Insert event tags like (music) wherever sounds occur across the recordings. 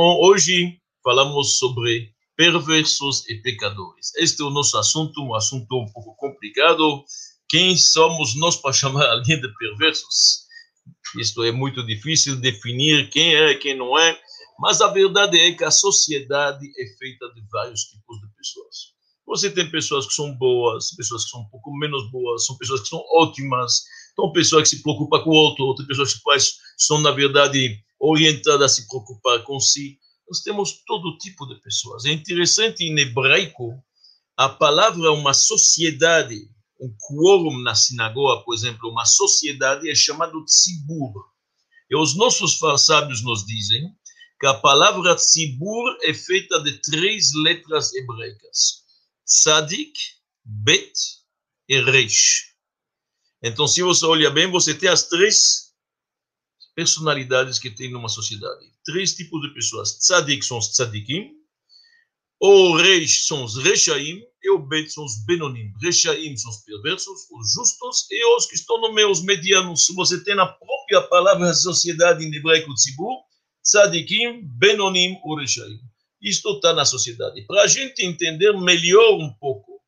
hoje falamos sobre perversos e pecadores. Este é o nosso assunto, um assunto um pouco complicado. Quem somos nós para chamar alguém de perversos? Isto é muito difícil definir quem é e quem não é, mas a verdade é que a sociedade é feita de vários tipos de pessoas. Você tem pessoas que são boas, pessoas que são um pouco menos boas, são pessoas que são ótimas, são pessoas que se preocupam com o outro, outras pessoas que são, na verdade, orientadas a se preocupar com si. Nós temos todo tipo de pessoas. É interessante, em hebraico, a palavra uma sociedade, um quórum na sinagoga, por exemplo, uma sociedade é chamado tzibur. E os nossos sábios nos dizem que a palavra tzibur é feita de três letras hebraicas: tzadik, bet e reish. Então, se você olha bem, você tem as três personalidades que tem numa sociedade. Três tipos de pessoas. Tzadik são os tzadikim, o reis são os rechaim e o bet são os benonim. Rechaim são os perversos, os justos e os que estão no meio, os medianos. Se você tem na própria palavra sociedade em hebraico tzibur, tzadikim, benonim ou rechaim. Isto está na sociedade. Para a gente entender melhor um pouco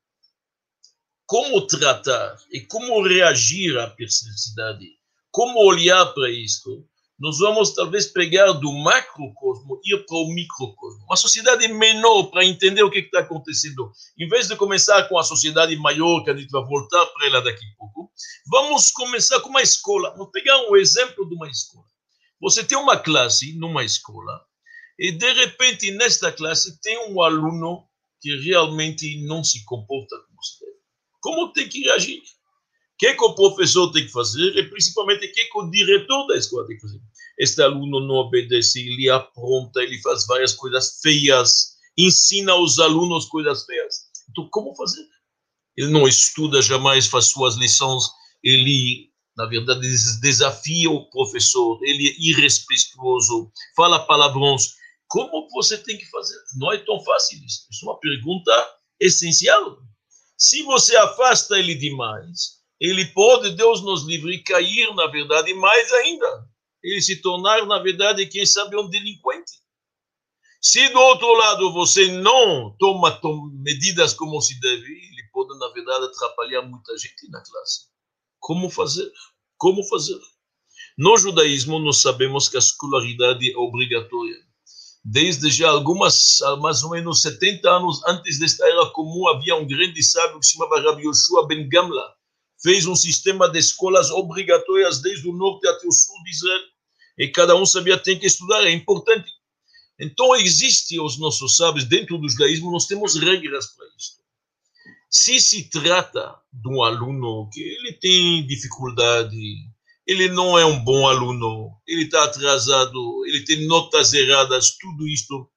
como tratar e como reagir à perversidade como olhar para isto, nós vamos talvez pegar do macrocosmo ir para o microcosmo. Uma sociedade menor para entender o que está acontecendo. Em vez de começar com a sociedade maior, que a gente vai voltar para ela daqui a pouco, vamos começar com uma escola. Vamos pegar um exemplo de uma escola. Você tem uma classe numa escola e, de repente, nesta classe tem um aluno que realmente não se comporta como se deve. Como tem que reagir? Que, que o professor tem que fazer e principalmente o que, que o diretor da escola tem que fazer. Este aluno não obedece, ele apronta, ele faz várias coisas feias, ensina aos alunos coisas feias. Então, como fazer? Ele não estuda jamais, faz suas lições, ele, na verdade, desafia o professor, ele é irrespeitoso, fala palavrões. Como você tem que fazer? Não é tão fácil isso. Isso é uma pergunta essencial. Se você afasta ele demais, ele pode, Deus nos livre, cair, na verdade, mais ainda. Ele se tornar, na verdade, quem sabe, um delinquente. Se do outro lado você não toma, medidas como se deve, ele pode, na verdade, atrapalhar muita gente na classe. Como fazer? Como fazer? No judaísmo, nós sabemos que a escolaridade é obrigatória. Desde já algumas, mais ou menos 70 anos antes desta era comum, havia um grande sábio que se chamava Rabbi Yoshua Ben Gamla, fez um sistema de escolas obrigatórias desde o norte até o sul de Israel. E cada um sabia tem que estudar, é importante. Então, existe os nossos sábios, dentro do judaísmo, nós temos regras para isso. Se se trata de um aluno que ele tem dificuldade, ele não é um bom aluno, ele está atrasado, ele tem notas erradas, tudo isto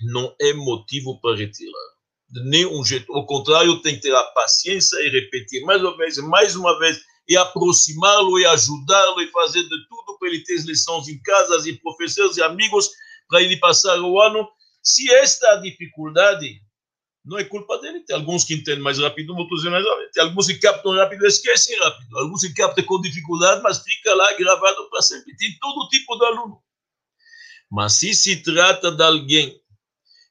não é motivo para retirar de nenhum jeito. Ao contrário, tem que ter a paciência e repetir mais uma vez, mais uma vez, e aproximá-lo e ajudá-lo e fazer de tudo para ele ter lições em casas e professores e amigos para ele passar o ano. Se esta dificuldade não é culpa dele, tem alguns que entendem mais rápido, outros mais rápido. Tem alguns que captam rápido e esquecem rápido. Alguns que captam com dificuldade, mas fica lá gravado para sempre. Tem todo tipo de aluno. Mas se se trata de alguém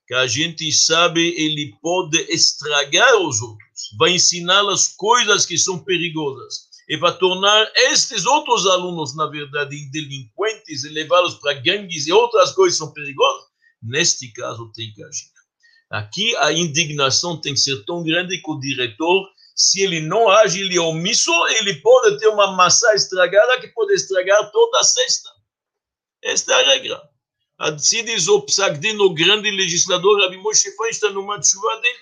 que a gente sabe ele pode estragar os outros, vai ensinar as coisas que são perigosas e vai tornar estes outros alunos, na verdade, delinquentes e levá-los para gangues e outras coisas que são perigosas. Neste caso, tem que agir. Aqui a indignação tem que ser tão grande que o diretor, se ele não age, ele é omisso, ele pode ter uma massa estragada que pode estragar toda a cesta. Esta é a regra. Diz o Psagdin, o grande legislador, Rabi Moshe Feinstein, numa chuva dele.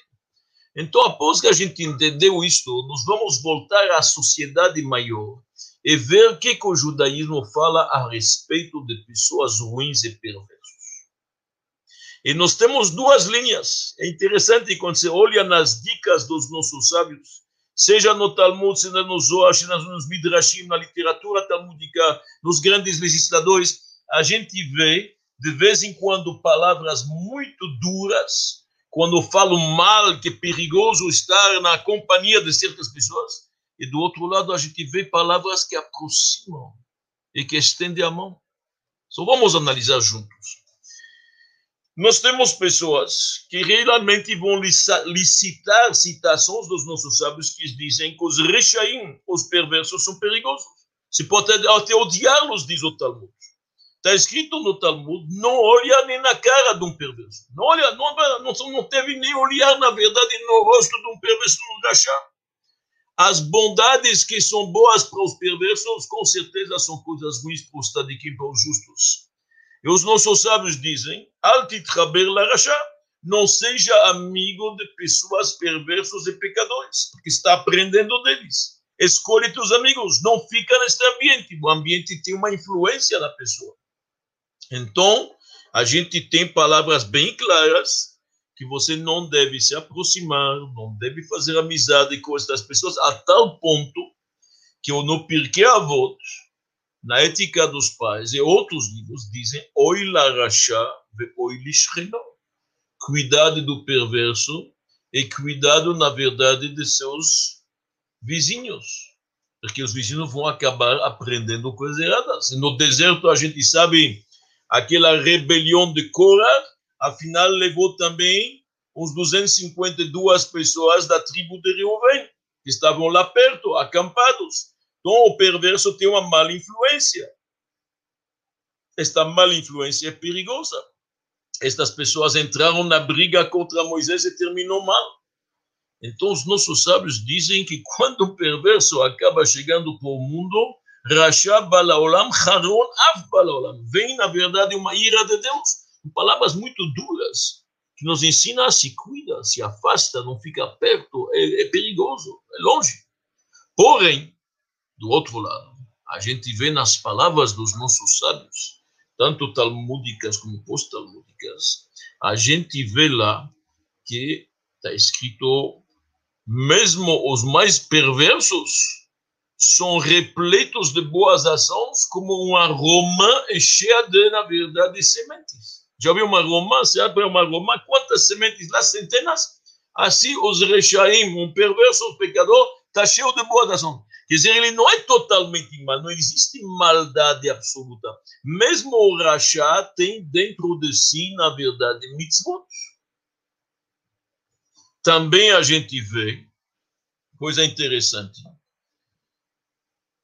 Então, após que a gente entendeu isto, nós vamos voltar à sociedade maior e ver o que, que o judaísmo fala a respeito de pessoas ruins e perversas. E nós temos duas linhas. É interessante quando você olha nas dicas dos nossos sábios, seja no Talmud, seja no Zohar, seja nos Midrashim, na literatura talmudica, nos grandes legisladores, a gente vê de vez em quando palavras muito duras, quando falo mal, que é perigoso estar na companhia de certas pessoas, e do outro lado a gente vê palavras que aproximam e que estendem a mão. Só vamos analisar juntos. nós temos pessoas que realmente vão licitar citações dos nossos sábios que dizem que os rechaim, os perversos, são perigosos. Se pode até odiá-los, diz o Talmud. Está escrito no Talmud, não olha nem na cara de um perverso. Não olha, não, não, não teve nem olhar, na verdade, no rosto de um perverso no rachá. As bondades que são boas para os perversos, com certeza são coisas ruins para os tadikim, para os justos. E os nossos sábios dizem, altitraber larachá, não seja amigo de pessoas perversos e pecadores, porque está aprendendo deles. Escolhe teus amigos, não fica neste ambiente. O ambiente tem uma influência na pessoa. Então, a gente tem palavras bem claras que você não deve se aproximar, não deve fazer amizade com estas pessoas, a tal ponto que eu no Pirkei Avot, na ética dos pais e outros livros dizem oi larachá ve oi. Cuidado do perverso e cuidado, na verdade, de seus vizinhos. Porque os vizinhos vão acabar aprendendo coisas erradas. No deserto, a gente sabe, aquela rebelião de Korah, afinal, levou também uns 252 pessoas da tribo de Reuven, que estavam lá perto, acampados. Então, o perverso tem uma mala influência. Esta mala influência é perigosa. Estas pessoas entraram na briga contra Moisés e terminou mal. Então, os nossos sábios dizem que quando o perverso acaba chegando para o mundo, Rasha Balaolam, Haron Av Balaolam. Vem, na verdade, uma ira de Deus. Palavras muito duras, que nos ensina a se cuida, se afasta, não fica perto, é, é perigoso, é longe. Porém, do outro lado, a gente vê nas palavras dos nossos sábios, tanto talmúdicas como pós-talmúdicas, a gente vê lá que está escrito, mesmo os mais perversos são repletos de boas ações, como um aroma cheia de, na verdade, sementes. Já viu uma aroma? Você abre uma aroma, quantas sementes lá? Centenas? Assim, os rechaim, um perverso, um pecador, está cheio de boas ações. Quer dizer, ele não é totalmente mal, não existe maldade absoluta. Mesmo o rachá tem dentro de si, na verdade, mitzvot. Também a gente vê, coisa interessante,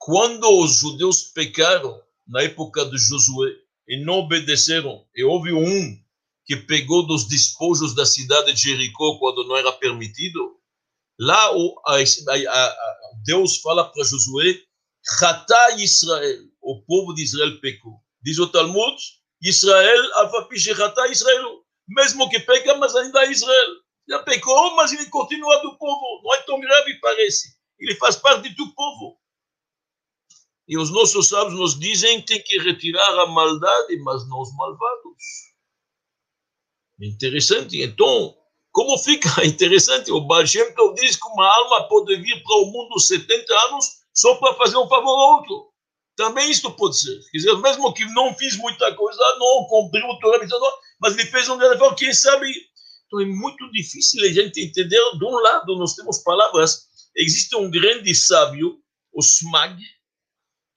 quando os judeus pecaram na época de Josué e não obedeceram, e houve um que pegou dos despojos da cidade de Jericó quando não era permitido, lá o, a, a, a, Deus fala para Josué, Chata Israel, o povo de Israel pecou. Diz o Talmud, Israel, afapiche Chata Israel, mesmo que peca, mas ainda é Israel. Já pecou, mas ele continua do povo. Não é tão grave, parece. Ele faz parte do povo. E os nossos sábios nos dizem tem que retirar a maldade, mas não os malvados. Interessante. Então, como fica (laughs) interessante, o Baal Shem Tov diz que uma alma pode vir para o mundo 70 anos só para fazer um favor ao outro. Também isto pode ser. Quer dizer, mesmo que não fiz muita coisa, não cumpriu o Torah, mas ele fez um grande favor, quem sabe. Então é muito difícil a gente entender. De um lado, nós temos palavras. Existe um grande sábio, o Smag,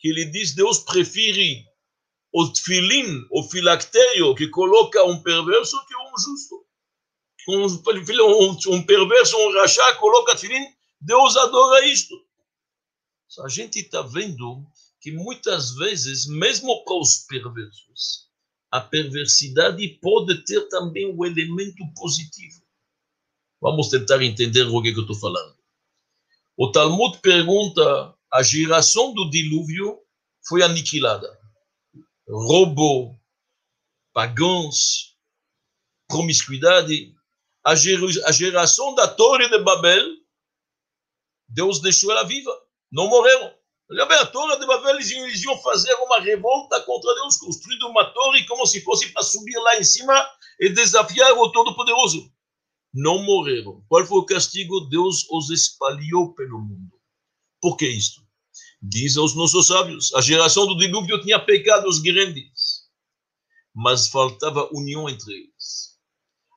que ele diz: Deus prefere o tefilin, o filactério, que coloca um perverso que um justo um, um, perverso, um rachá, coloca tefilin, Deus adora isto. A gente está vendo que muitas vezes, mesmo para os perversos, a perversidade pode ter também um elemento positivo. Vamos tentar entender o que, que eu estou falando. O Talmud pergunta: a geração do dilúvio foi aniquilada. Roubo, pagãos, promiscuidade, a, geração da Torre de Babel, Deus deixou ela viva, não morreram. Olha bem, a Torre de Babel, eles, eles iam fazer uma revolta contra Deus, construindo uma torre como se fosse para subir lá em cima e desafiar o Todo-Poderoso. Não morreram. Qual foi o castigo? Deus os espalhou pelo mundo. Por que isto? Dizem os nossos sábios, a geração do dilúvio tinha pecados grandes, mas faltava união entre eles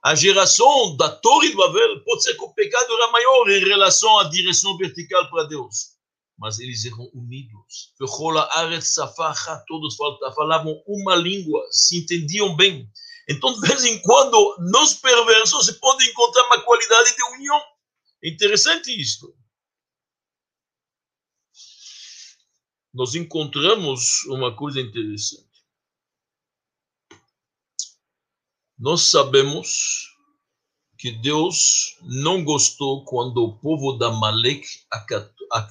a geração da Torre do Babel, pode ser que o pecado era maior em relação à direção vertical para Deus. Mas eles eram unidos. Todos falavam uma língua, se entendiam bem. Então, de vez em quando, nos perversos, se pode encontrar uma qualidade de união. É interessante isto. Nós encontramos uma coisa interessante. Nós sabemos que Deus não gostou quando o povo da Malek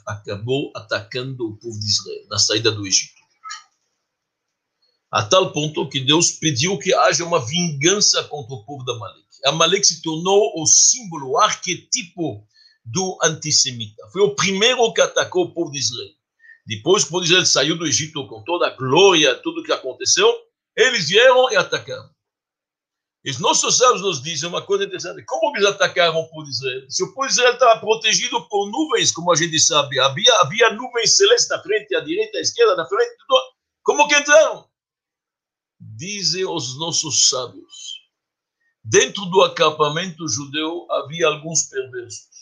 acabou atacando o povo de Israel na saída do Egito. A tal ponto que Deus pediu que haja uma vingança contra o povo da Malek. A Malek se tornou o símbolo, o arquetipo do antissemita. Foi o primeiro que atacou o povo de Israel. Depois que o povo de Israel saiu do Egito com toda a glória, tudo o que aconteceu, eles vieram e atacaram. Os nossos sábios nos dizem uma coisa interessante. Como eles atacaram o povo de Israel? Se o povo de Israel estava protegido por nuvens, como a gente sabe, havia, havia nuvens celestes na frente, à direita, à esquerda, na frente, tudo. Como que entraram? Dizem os nossos sábios. Dentro do acampamento judeu havia alguns perversos.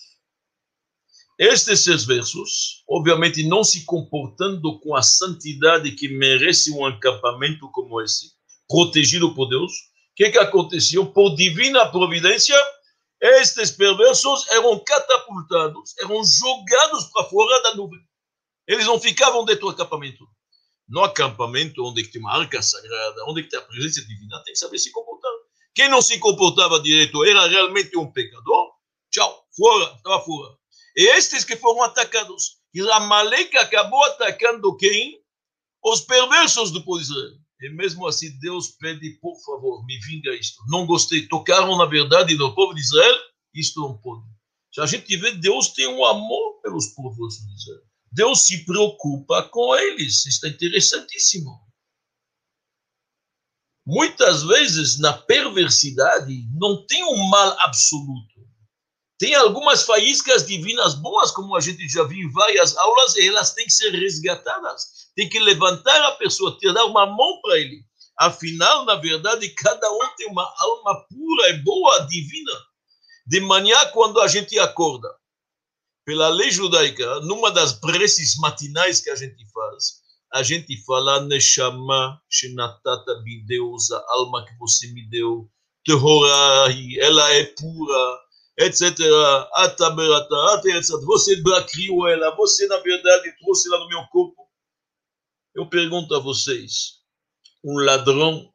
Estes perversos, obviamente não se comportando com a santidade que merece um acampamento como esse, protegido por Deus, que, que aconteceu? Por divina providência, estes perversos eram catapultados, eram jogados para fora da nuvem. Eles não ficavam dentro do acampamento. No acampamento, onde tem uma arca sagrada, onde tem a presença divina, tem que saber se comportar. Quem não se comportava direito era realmente um pecador. Tchau, fora, estava fora. Estes que foram atacados. E Amalek acabou atacando quem? Os perversos do povo Israel. E mesmo assim, Deus pede, por favor, me vinga isto. Não gostei. Tocaram, na verdade, no povo de Israel. Isto não pode. Se a gente vê, Deus tem um amor pelos povos de Israel. Deus se preocupa com eles. Isso é interessantíssimo. Muitas vezes, na perversidade, não tem um mal absoluto. Tem algumas faíscas divinas boas, como a gente já viu em várias aulas, e elas têm que ser resgatadas tem que levantar a pessoa, ter dar uma mão para ele. Afinal, na verdade, cada um tem uma alma pura e boa, divina. De manhã, quando a gente acorda, pela lei judaica, numa das preces matinais que a gente faz, a gente fala Neshama Shenatata Bideus, a alma que você me deu, Tehorahi, ela é pura, etc. Ataberata, etc. Você criou ela, você, na verdade, trouxe ela no meu corpo eu pergunto a vocês, um ladrão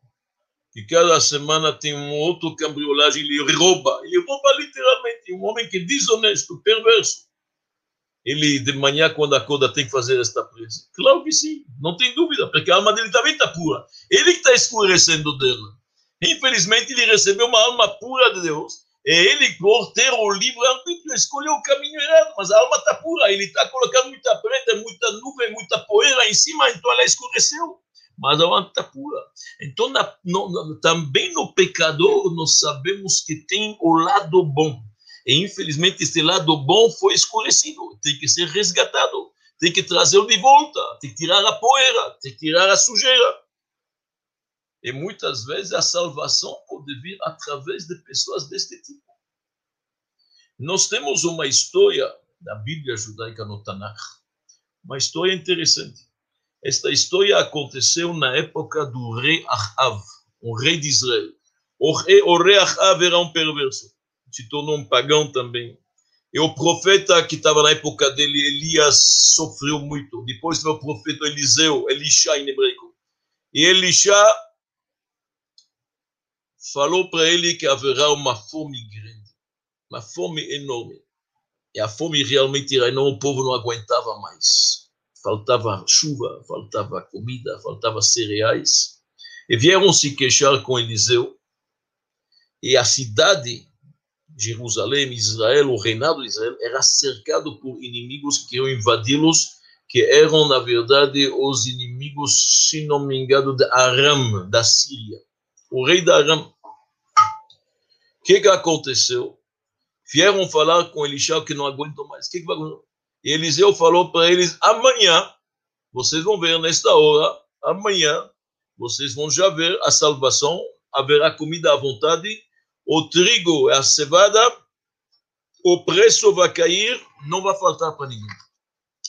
que cada semana tem um outro cambriolagem, ele rouba, ele rouba literalmente, um homem que é desonesto, perverso. Ele, de manhã, quando acorda, tem que fazer esta presa? Claro que sim, não tem dúvida, porque a alma dele também está pura. Ele que está escurecendo dela. Infelizmente, ele recebeu uma alma pura de Deus, ele, por ter o livre-arbítrio, escolheu o caminho errado, mas a alma está pura, ele está colocando muita preta, muita nuvem, muita poeira em cima, então ela escureceu. Mas a alma está pura. Então, na, no, também no pecador, nós sabemos que tem o lado bom. E, infelizmente, esse lado bom foi escurecido, tem que ser resgatado, tem que trazê-lo de volta, tem que tirar a poeira, tem que tirar a sujeira. E muitas vezes a salvação pode vir através de pessoas deste tipo. Nós temos uma história da Bíblia judaica no Tanakh, uma história interessante. Esta história aconteceu na época do rei Ahav, um rei de Israel. O rei, Ahav era um perverso, se tornou um pagão também. E o profeta que estava na época dele, Elias, sofreu muito. Depois veio o profeta Eliseu, Elisha em hebraico. E Elisha falou para ele que haverá uma fome grande, uma fome enorme. E a fome realmente era enorme, o povo não aguentava mais. Faltava chuva, faltava comida, faltava cereais. E vieram se queixar com Eliseu. E a cidade, Jerusalém, Israel, o reinado de Israel, era cercado por inimigos que iam invadi-los, que eram, na verdade, os inimigos, se não me engano, de Aram, da Síria o rei da Aram. O que, que aconteceu? Vieram falar com Elisha que não aguentam mais. O que, que vai acontecer? E Eliseu falou para eles: amanhã, vocês vão ver nesta hora, amanhã, vocês vão já ver a salvação, haverá comida à vontade, o trigo e a cevada, o preço vai cair, não vai faltar para ninguém.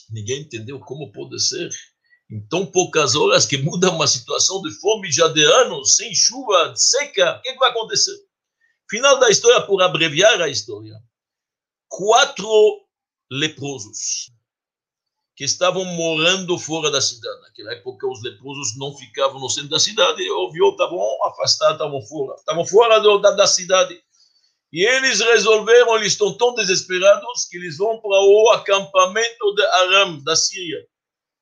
Ninguém entendeu como pode ser. Em tão poucas horas que muda uma situação de fome já de anos, sem chuva, seca, o que, que vai acontecer? Final da história, por abreviar a história, quatro leprosos que estavam morando fora da cidade. Naquela época, os leprosos não ficavam no centro da cidade, ouviu, estavam afastados, estavam fora, estavam fora do, da, da cidade. E eles resolveram, eles estão tão desesperados que eles vão para o acampamento de Aram, da Síria.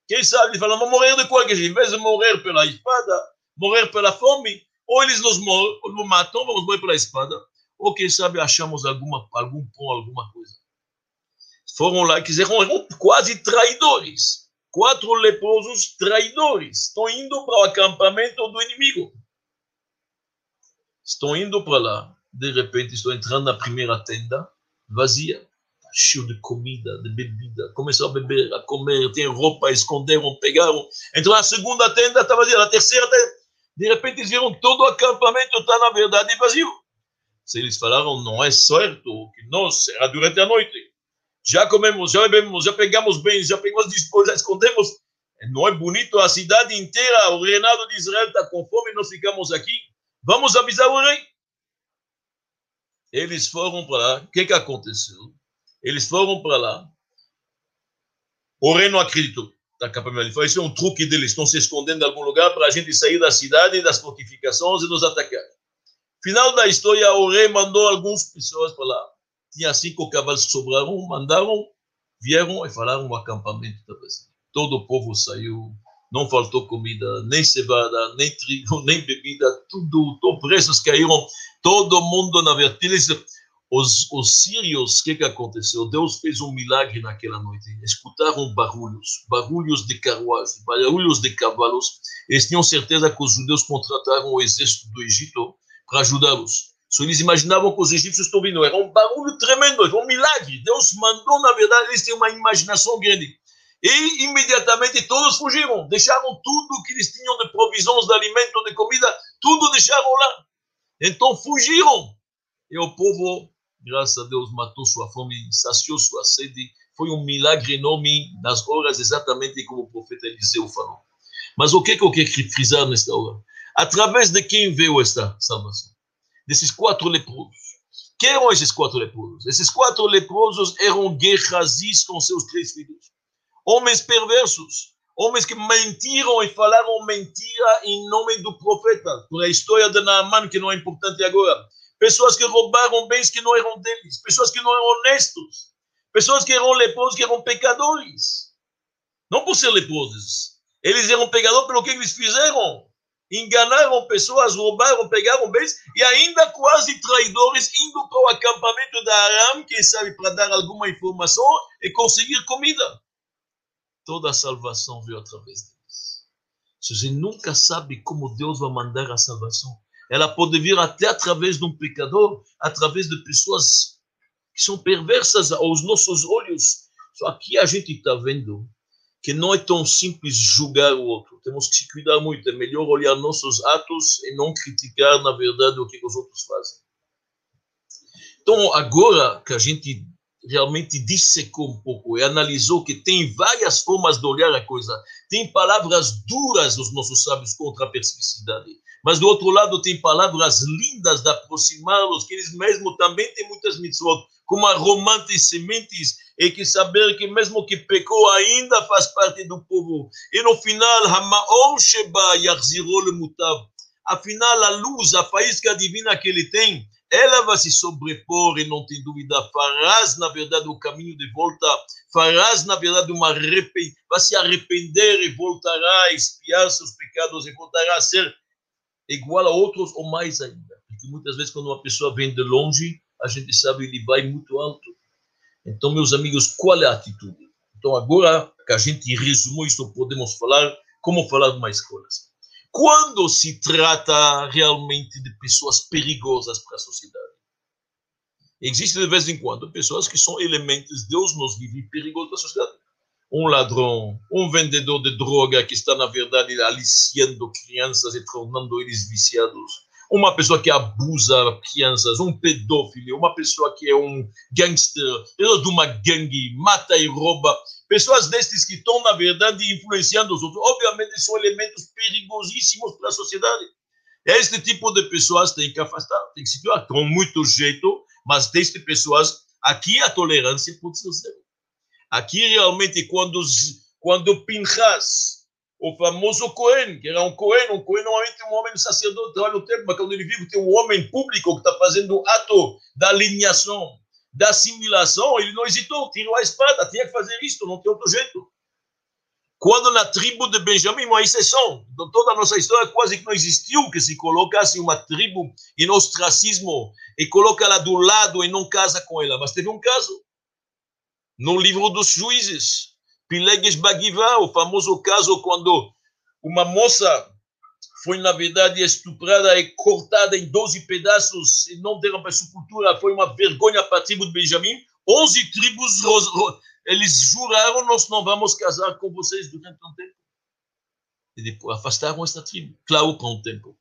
Quem sabe, eles falam, vamos morrer de qualquer jeito. Em vez de morrer pela espada, morrer pela fome, ou eles nos, nos matam, vamos morrer pela espada, ou quem sabe achamos alguma, algum pão, alguma coisa. Foram lá, quiseram, eram quase traidores. Quatro leprosos traidores. Estão indo para o acampamento do inimigo. Estão indo para lá. De repente, estão entrando na primeira tenda, vazia cheio de comida, de bebida, começou a beber, a comer, tem roupa, esconderam, pegaram. Então a segunda tenda estava vazia, a terceira tenda, de repente eles viram todo o acampamento está na verdade vazio. Se eles falaram, não é certo, que nós, era durante a noite, já comemos, já bebemos, já pegamos bens, já pegamos depois, já escondemos. Não é bonito a cidade inteira, o reinado de Israel está com fome, nós ficamos aqui. Vamos avisar o rei. Eles foram para lá. O que, que aconteceu? Eles foram para lá. O rei não acreditou. Ele falou, isso é um truque deles, estão se escondendo em algum lugar para a gente sair da cidade, das fortificações e nos atacar. Final da história, o rei mandou algumas pessoas para lá. Tinha cinco cavalos que sobraram, mandaram, vieram e falaram o acampamento Todo o povo saiu, não faltou comida, nem cevada, nem trigo, (laughs) nem bebida, tudo, os preços caíram, todo mundo na verdade os, os sírios, o que, que aconteceu? Deus fez um milagre naquela noite. Escutaram barulhos, barulhos de carruagem, barulhos de cavalos. Eles tinham certeza que os judeus contrataram o exército do Egito para ajudá-los. Só eles imaginavam que os egípcios estão vindo. Era um barulho tremendo, era um milagre. Deus mandou, na verdade, eles tinham uma imaginação grande. E imediatamente todos fugiram, deixaram tudo que eles tinham de provisões, de alimento, de comida, tudo deixaram lá. Então fugiram. E o povo graças a Deus, matou sua fome, saciou sua sede. Foi um milagre enorme nas horas exatamente como o profeta Eliseu falou. Mas o que, que eu quero frisar nesta hora? Através de quem veio esta salvação? Desses quatro leprosos. Quem eram esses quatro leprosos? Esses quatro leprosos eram Guerrazis com seus três filhos. Homens perversos, homens que mentiram e falaram mentira em nome do profeta. Por a história de Naaman, que não é importante agora pessoas que roubaram bens que não eram deles, pessoas que não eram honestos, pessoas que eram leprosos, que eram pecadores. Não por ser leprosos. Eles eram pecadores pelo que eles fizeram. Enganaram pessoas, roubaram, pegaram bens e ainda quase traidores indo para o acampamento da Aram, quem sabe para dar alguma informação e conseguir comida. Toda a salvação veio através deles. Você nunca sabe como Deus vai mandar a salvação ela pode vir até através de um pecador, através de pessoas que são perversas aos nossos olhos. Só aqui a gente está vendo que não é tão simples julgar o outro. Temos que se cuidar muito. É melhor olhar nossos atos e não criticar, na verdade, o que os outros fazem. Então, agora que a gente realmente dissecou um pouco e analisou que tem várias formas de olhar a coisa, tem palavras duras dos nossos sábios contra a perversividade, mas do outro lado tem palavras lindas de aproximá-los, que eles mesmo também têm muitas mitzvot, como a e sementes, e que saber que mesmo que pecou ainda faz parte do povo. E no final, Hamaor Sheba Yarzirol Mutav. Afinal, a luz, a faísca divina que ele tem, ela vai se sobrepor e não tem dúvida, farás na verdade o caminho de volta, farás na verdade uma arrepend... vai se arrepender e voltará a espiar seus pecados e voltará a ser igual a outros ou mais ainda. Porque muitas vezes, quando uma pessoa vem de longe, a gente sabe que ele vai muito alto. Então, meus amigos, qual é a atitude? Então, agora que a gente resumou isso, podemos falar como falar uma escola. Quando se trata realmente de pessoas perigosas para a sociedade? Existem de vez em quando pessoas que são elementos, Deus nos vive perigosos para a sociedade um ladrão, um vendedor de droga que está, na verdade, aliciando crianças e tornando eles viciados, uma pessoa que abusa crianças, um pedófilo, uma pessoa que é um gangster, de uma gangue, mata e rouba. pessoas destes que estão, na verdade, influenciando os outros, obviamente são elementos perigosíssimos para a sociedade. Este tipo de pessoas tem que afastar, tem que situar com muito jeito, mas deste pessoas, aqui a tolerância pode ser zero. Aqui realmente, quando, quando Pinchas, o famoso Cohen, que era um Cohen, um Cohen normalmente um homem sacerdote, trabalha no tempo, mas quando ele vive, tem um homem público que está fazendo o ato da alinhação, da assimilação, ele não hesitou, tirou a espada, tinha que fazer isso, não tem outro jeito. Quando na tribo de Benjamim, uma exceção, de toda a nossa história quase que não existiu que se colocasse uma tribo em ostracismo e coloca ela do lado e não casa com ela, mas teve um caso no livro dos juízes, Pilegues Bagiva, o famoso caso quando uma moça foi, na verdade, estuprada e cortada em 12 pedaços e não deram para sepultura, foi uma vergonha para a tribo de Benjamim. 11 tribos, eles juraram, nós não vamos casar com vocês durante um tempo. E depois afastaram esta tribo. Claro, com o tempo.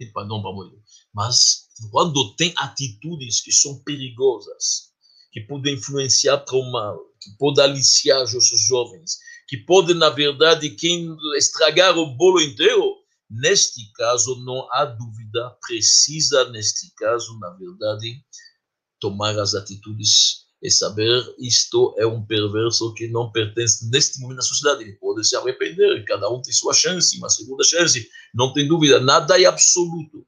E não vamos. Mas quando tem atitudes que são perigosas, que podem influenciar para o mal, que podem aliciar os jovens, que podem, na verdade, quem estragar o bolo inteiro, Neste caso, não há dúvida, precisa, neste caso, na verdade, tomar as atitudes e saber isto é um perverso que não pertence neste momento à sociedade. Ele pode se arrepender, cada um tem sua chance, uma segunda chance, não tem dúvida, nada é absoluto.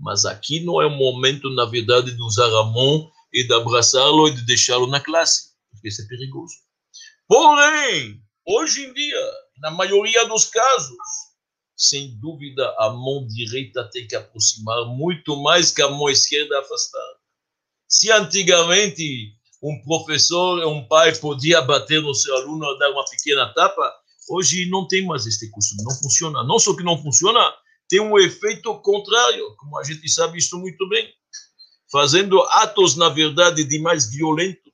Mas aqui não é o momento, na verdade, de usar a mão e de abraçá-lo e de deixá-lo na classe, porque isso é perigoso. Porém, hoje em dia, na maioria dos casos, sem dúvida, a mão direita tem que aproximar muito mais que a mão esquerda afastar. Se antigamente um professor, um pai podia bater no seu aluno, dar uma pequena tapa, hoje não tem mais este costume, não funciona. Não só que não funciona, tem um efeito contrário, como a gente sabe isso muito bem, fazendo atos, na verdade, de mais violentos,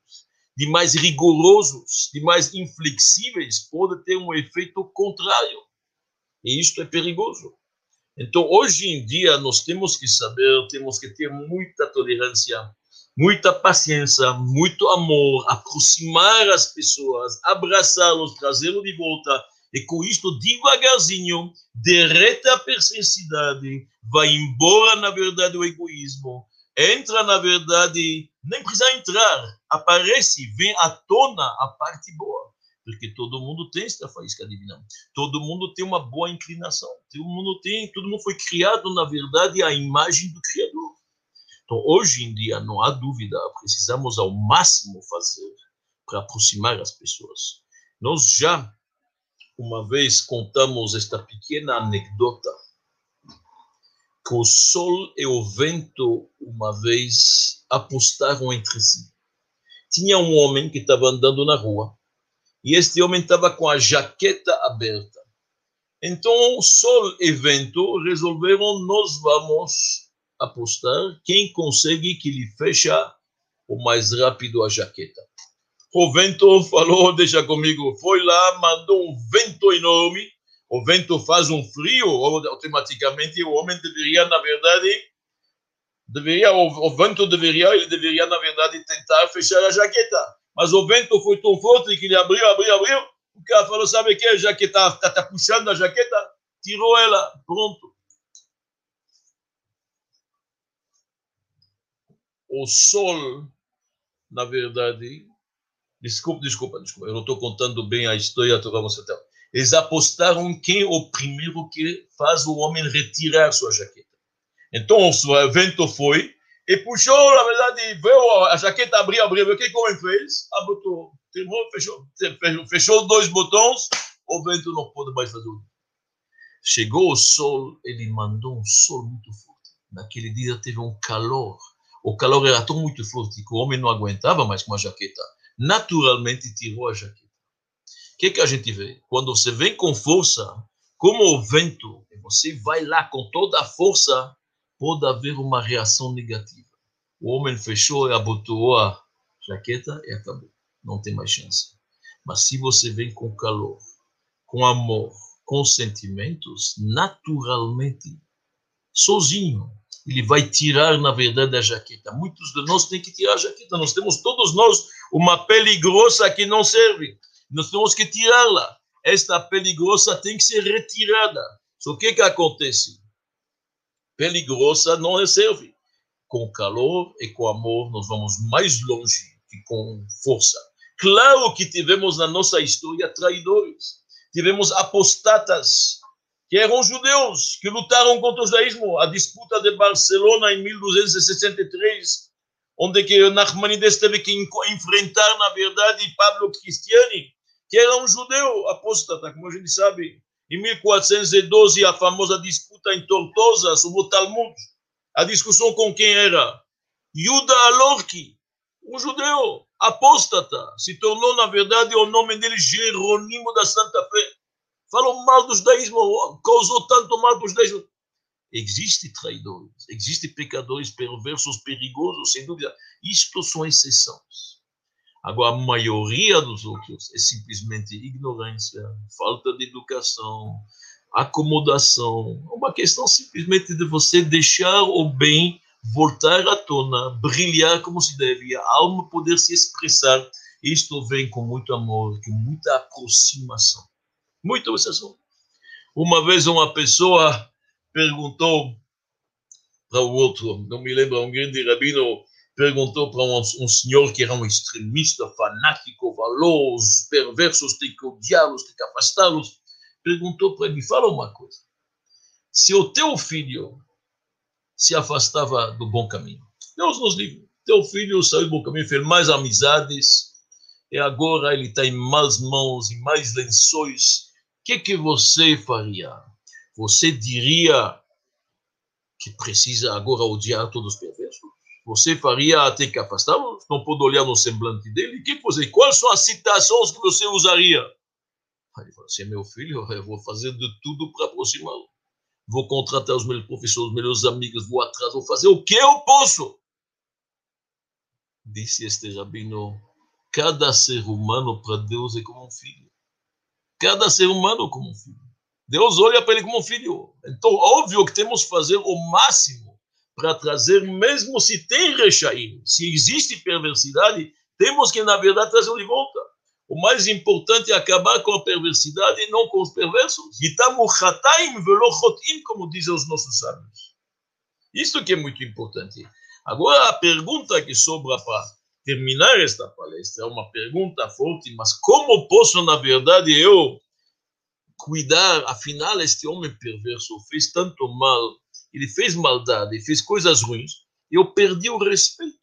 de mais rigorosos, de mais inflexíveis, pode ter um efeito contrário. E isto é perigoso. Então, hoje em dia, nós temos que saber, temos que ter muita tolerância, muita paciência, muito amor, aproximar as pessoas, abraçá-los, trazê-los de volta. E com isto, devagarzinho, derreta a perversidade, vai embora, na verdade, o egoísmo, entra, na verdade, nem precisa entrar, aparece, vem à tona a parte boa porque todo mundo tem esta faísca divina. Todo mundo tem uma boa inclinação. Todo mundo tem, todo mundo foi criado, na verdade, à imagem do Criador. Então, hoje em dia, não há dúvida, precisamos ao máximo fazer para aproximar as pessoas. Nós já, uma vez, contamos esta pequena anedota que o sol e o vento, uma vez, apostaram entre si. Tinha um homem que estava andando na rua e este homem estava com a jaqueta aberta. Então, Sol e Vento resolveram: nós vamos apostar quem consegue que lhe fecha o mais rápido a jaqueta. O vento falou: deixa comigo. Foi lá, mandou um vento enorme. O vento faz um frio, automaticamente o homem deveria, na verdade, deveria, o, o vento deveria, ele deveria, na verdade, tentar fechar a jaqueta mas o vento foi tão forte que ele abriu, abriu, abriu. O cara falou: sabe o que? Já que está tá, puxando a jaqueta, tirou ela, pronto. O sol, na verdade, desculpa, desculpa, desculpa, eu não estou contando bem a história, vamos até. Eles apostaram em quem o primeiro que faz o homem retirar sua jaqueta. Então o vento foi, e puxou, na verdade, veio a jaqueta abrir, abrir, o que o homem fez? Abotou, terminou, fechou, fechou, fechou dois botões, o vento não pôde mais fazer Chegou o sol, ele mandou um sol muito forte. Naquele dia teve um calor. O calor era tão muito forte que o homem não aguentava mais com a jaqueta. Naturalmente tirou a jaqueta. O que, que a gente vê? Quando você vem com força, como o vento, você vai lá com toda a força, pode haver uma reação negativa. O homem fechou e abotoou a jaqueta e acabou. Não tem mais chance. Mas se você vem com calor, com amor, com sentimentos, naturalmente, sozinho, ele vai tirar, na verdade, a jaqueta. Muitos de nós têm que tirar a jaqueta. Nós temos, todos nós, uma pele grossa que não serve. Nós temos que tirá-la. Esta peligrosa tem que ser retirada. Só que que acontece? Peligrosa não serve. Com calor e com amor, nós vamos mais longe que com força. Claro que tivemos na nossa história traidores, tivemos apostatas, que eram judeus, que lutaram contra o judaísmo. A disputa de Barcelona em 1263, onde que Nachmanides teve que enfrentar, na verdade, Pablo Cristiani, que era um judeu apóstata, como a gente sabe. Em 1412, a famosa disputa em Tortosa sobre o Talmud. A discussão com quem era? Yuda Alorki, um judeu apóstata. Se tornou, na verdade, o nome dele Jerônimo da Santa Fé. Falou mal do judaísmo, causou tanto mal para o judaísmo. Existem traidores, existem pecadores perversos, perigosos, sem dúvida. Isto são exceções. Agora, a maioria dos outros é simplesmente ignorância, falta de educação, acomodação. Uma questão simplesmente de você deixar o bem voltar à tona, brilhar como se deve, a alma poder se expressar. Isto vem com muito amor, com muita aproximação. Muita obsessão. Uma vez uma pessoa perguntou para o outro, não me lembro, um grande rabino perguntou para um, um, senhor que era um extremista, fanático, falou, os perversos têm que odiá-los, têm que afastá-los. Perguntou para ele, fala uma coisa. Se o teu filho se afastava do bom caminho, Deus nos livre, teu filho saiu do bom caminho, fez mais amizades, e agora ele está em más mãos, em mais lençóis, o que, que você faria? Você diria que precisa agora odiar todos os perversos? Você faria ter que afastá-lo? Não pode olhar no semblante dele? Que você, quais são as citações que você usaria? Ele falou, é meu filho, eu vou fazer de tudo para aproximá-lo. Vou contratar os meus professores, os meus amigos, vou atrás, vou fazer o que eu posso. Disse este rabino, cada ser humano para Deus é como um filho. Cada ser humano é como um filho. Deus olha para ele como um filho. Então, óbvio que temos que fazer o máximo para trazer, mesmo se tem rechaim, se existe perversidade, temos que, na verdade, trazer de volta. O mais importante é acabar com a perversidade e não com os perversos. como dizem os nossos sábios. Isso que é muito importante. Agora, a pergunta que sobra para terminar esta palestra é uma pergunta forte, mas como posso, na verdade, eu cuidar? Afinal, este homem perverso fez tanto mal ele fez maldade, fez coisas ruins, eu perdi o respeito.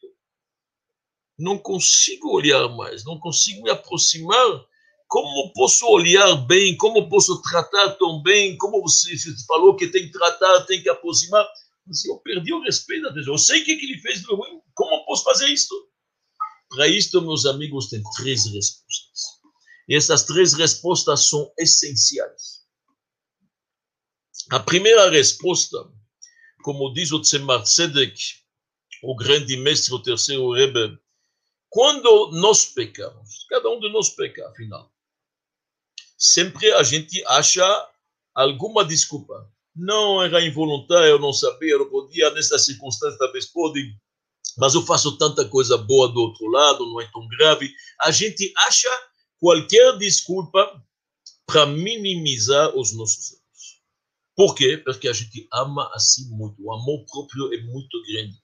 Não consigo olhar mais, não consigo me aproximar. Como posso olhar bem? Como posso tratar tão bem? Como você falou que tem que tratar, tem que aproximar? Mas eu perdi o respeito da pessoa. Eu sei o que ele fez de ruim. Como posso fazer isso? Para isto, meus amigos, tem três respostas. E essas três respostas são essenciais. A primeira resposta como diz o Tzemar Tzedek, o grande mestre, o terceiro Rebbe, quando nós pecamos, cada um de nós peca, afinal, sempre a gente acha alguma desculpa. Não era involuntário, eu não sabia, eu não podia, nessa circunstância talvez pode, mas eu faço tanta coisa boa do outro lado, não é tão grave. A gente acha qualquer desculpa para minimizar os nossos erros. Por quê? Porque a gente ama assim muito. O amor próprio é muito grande.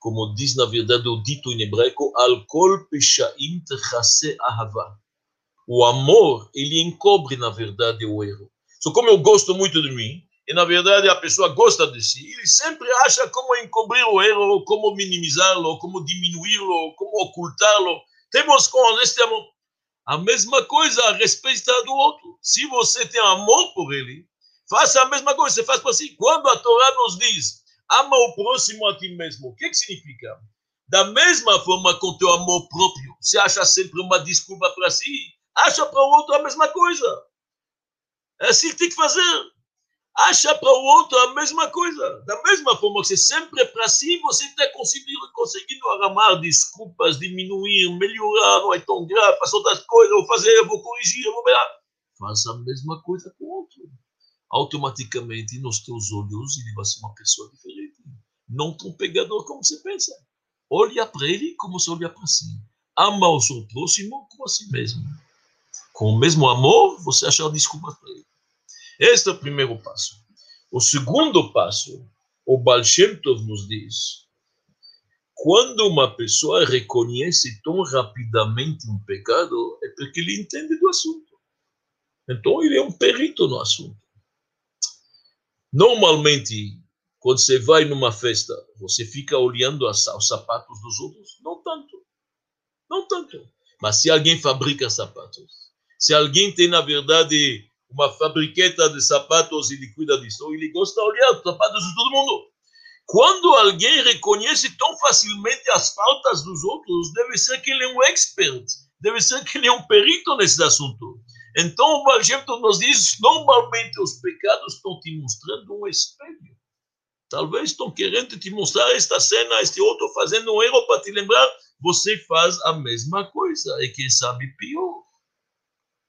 Como diz, na verdade, o dito em hebraico, Al kol peshaim techase ahava. O amor, ele encobre, na verdade, o erro. Só como eu gosto muito de mim, e na verdade a pessoa gosta de si, ele sempre acha como encobrir o erro, como minimizá-lo, como diminuí-lo, como ocultá-lo. Temos com este amor a mesma coisa a respeito do outro. Se você tem amor por ele, Faça a mesma coisa, você faz para si. Quando a Torá nos diz, ama o próximo a ti mesmo, o que, que significa? Da mesma forma com teu amor próprio, você acha sempre uma desculpa para si, acha para o outro a mesma coisa. É assim que tem que fazer. Acha para o outro a mesma coisa. Da mesma forma que você sempre é para si, você está conseguindo, conseguindo arrumar desculpas, diminuir, melhorar, não é tão grave, fazer outras coisas, vou fazer, vou corrigir, vou ver. Faça a mesma coisa com o outro automaticamente nos teus olhos ele vai ser uma pessoa diferente. Não tão pegador como você pensa. Olha para ele como se olha para si. Ama o seu próximo como a si mesmo. com o mesmo amor, você achar desculpas para ele. Este é o primeiro passo. O segundo passo, o Baal Shem Tov nos diz, quando uma pessoa reconhece tão rapidamente um pecado, é porque ele entende do assunto. Então ele é um perito no assunto. Normalmente, quando você vai numa festa, você fica olhando os sapatos dos outros? Não tanto. Não tanto. Mas se alguém fabrica sapatos, se alguém tem, na verdade, uma fabriqueta de sapatos e ele cuida disso, ele gosta de olhar os sapatos de todo mundo. Quando alguém reconhece tão facilmente as faltas dos outros, deve ser que ele é um expert, deve ser que ele é um perito nesse assunto. Então, o Baal nos diz, normalmente os pecados estão te mostrando um espelho. Talvez estão querendo te mostrar esta cena, este outro fazendo um erro para te lembrar, você faz a mesma coisa, e quem sabe pior.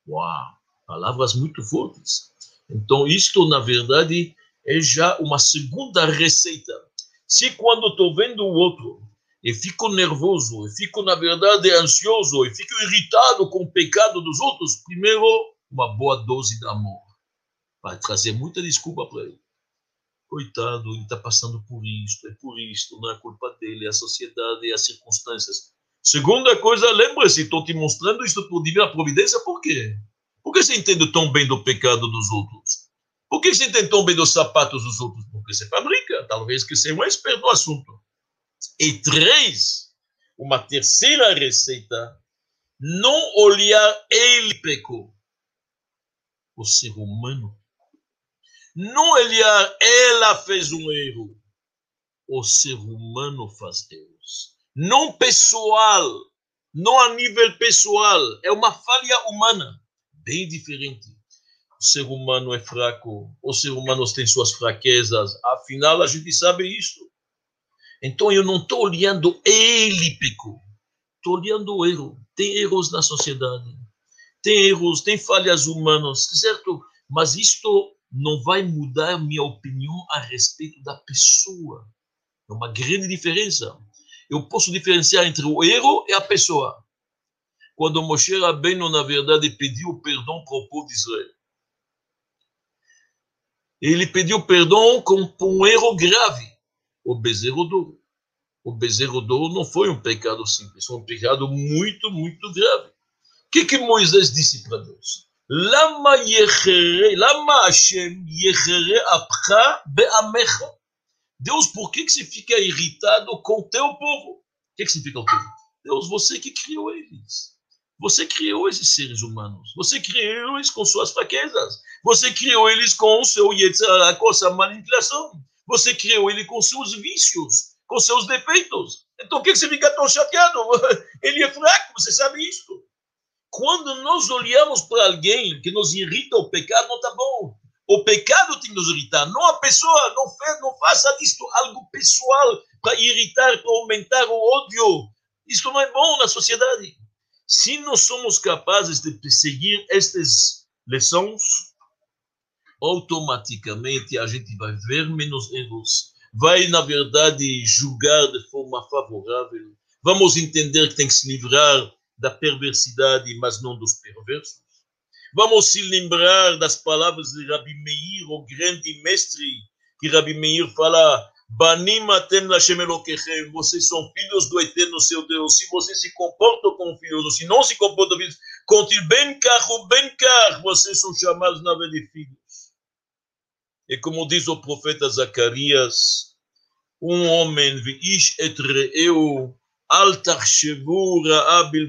Uau, palavras muito fortes. Então, isto, na verdade, é já uma segunda receita. Se quando estou vendo o outro e fico nervoso, e fico, na verdade, ansioso, e fico irritado com o pecado dos outros, primeiro, uma boa dose de amor. Vai trazer muita desculpa para ele. Coitado, ele está passando por isto, é por isto, não é culpa dele, é a sociedade, é as circunstâncias. Segunda coisa, lembre-se, estou te mostrando isto por divina providência, por quê? Por que você entende tão bem do pecado dos outros? Por que você entende tão bem dos sapatos dos outros? Porque você fabrica, talvez que seja um expert no assunto. E três, uma terceira receita, não olhar ele pecou. O ser humano. Não olhar ela fez um erro. O ser humano faz Deus não pessoal, não a nível pessoal, é uma falha humana, bem diferente. O ser humano é fraco, o ser humano tem suas fraquezas, afinal a gente sabe isso. Então eu não estou olhando ele estou olhando o erro. Tem erros na sociedade, tem erros, tem falhas humanas, certo? Mas isto não vai mudar minha opinião a respeito da pessoa. É uma grande diferença eu posso diferenciar entre o erro e a pessoa. Quando Moshe Rabbeinu, na verdade, pediu perdão para o povo de Israel. Ele pediu perdão com um erro grave, o bezerro d'ouro. O bezerro d'ouro não foi um pecado simples, foi um pecado muito, muito grave. O que, que Moisés disse para Deus? Lama lama Hashem apcha be'amecha. Deus, por que, que você fica irritado com o teu povo? O que, que significa o teu? Deus, você que criou eles. Você criou esses seres humanos. Você criou eles com suas fraquezas. Você criou eles com o seu com a sua manipulação. Você criou ele com seus vícios, com seus defeitos. Então, o que, você fica tão chateado? (laughs) Ele é fraco, você sabe isso. Quando nós olhamos para alguém que nos irrita o pecado, não está bom. O pecado tem que nos irritar, não a pessoa. Não, faz, não faça disto algo pessoal para irritar, para aumentar o ódio. Isso não é bom na sociedade. Se nós somos capazes de seguir estas lições, automaticamente a gente vai ver menos erros, vai, na verdade, julgar de forma favorável. Vamos entender que tem que se livrar da perversidade, mas não dos perversos. Vamos se lembrar das palavras de Rabi Meir, o grande mestre, que Rabi Meir fala: Banim atem Lashem Elokechem, vocês são filhos do eterno seu Deus. Se vocês se comportam como filhos, se não se comportam filhos, contil ben carro, ben car, vocês são chamados na vez de filhos. E como diz o profeta Zacarias, um homem, ish et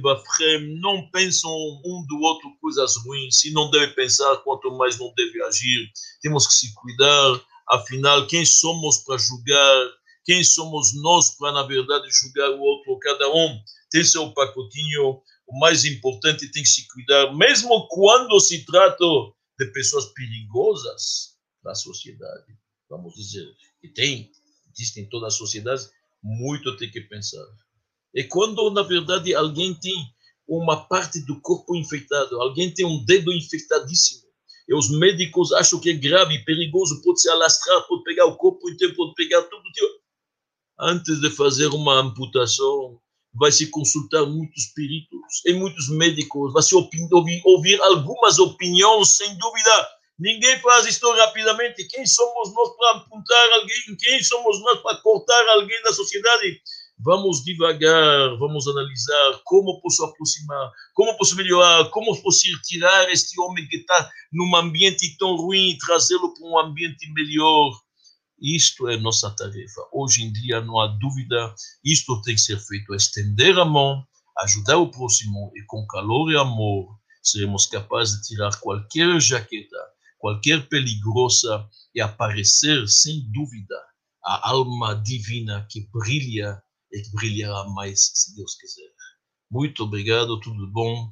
bafrem, não pensam um do outro coisas ruins, se não deve pensar, quanto mais não deve agir. Temos que se cuidar, afinal, quem somos para julgar? Quem somos nós para, na verdade, julgar o outro? Cada um tem seu pacotinho. O mais importante tem que se cuidar, mesmo quando se trata de pessoas perigosas na sociedade. Vamos dizer que tem, existem em todas as sociedades, muito tem que pensar. É quando, na verdade, alguém tem uma parte do corpo infectado, alguém tem um dedo infectadíssimo, e os médicos acham que é grave, perigoso, pode se alastrar, pode pegar o corpo inteiro, pode pegar tudo. Antes de fazer uma amputação, vai se consultar muitos peritos e muitos médicos, vai se ouvir, ouvir algumas opiniões, sem dúvida. Ninguém faz isso rapidamente. Quem somos nós para apontar alguém? Quem somos nós para cortar alguém da sociedade? Vamos devagar, vamos analisar como posso aproximar, como posso melhorar, como posso tirar este homem que está num ambiente tão ruim e trazê-lo para um ambiente melhor. Isto é nossa tarefa. Hoje em dia não há dúvida, isto tem que ser feito, estender a mão, ajudar o próximo e com calor e amor seremos capazes de tirar qualquer jaqueta, qualquer peligrosa e aparecer sem dúvida a alma divina que brilha e que brilhará mais se Deus quiser. Muito obrigado, tudo bom.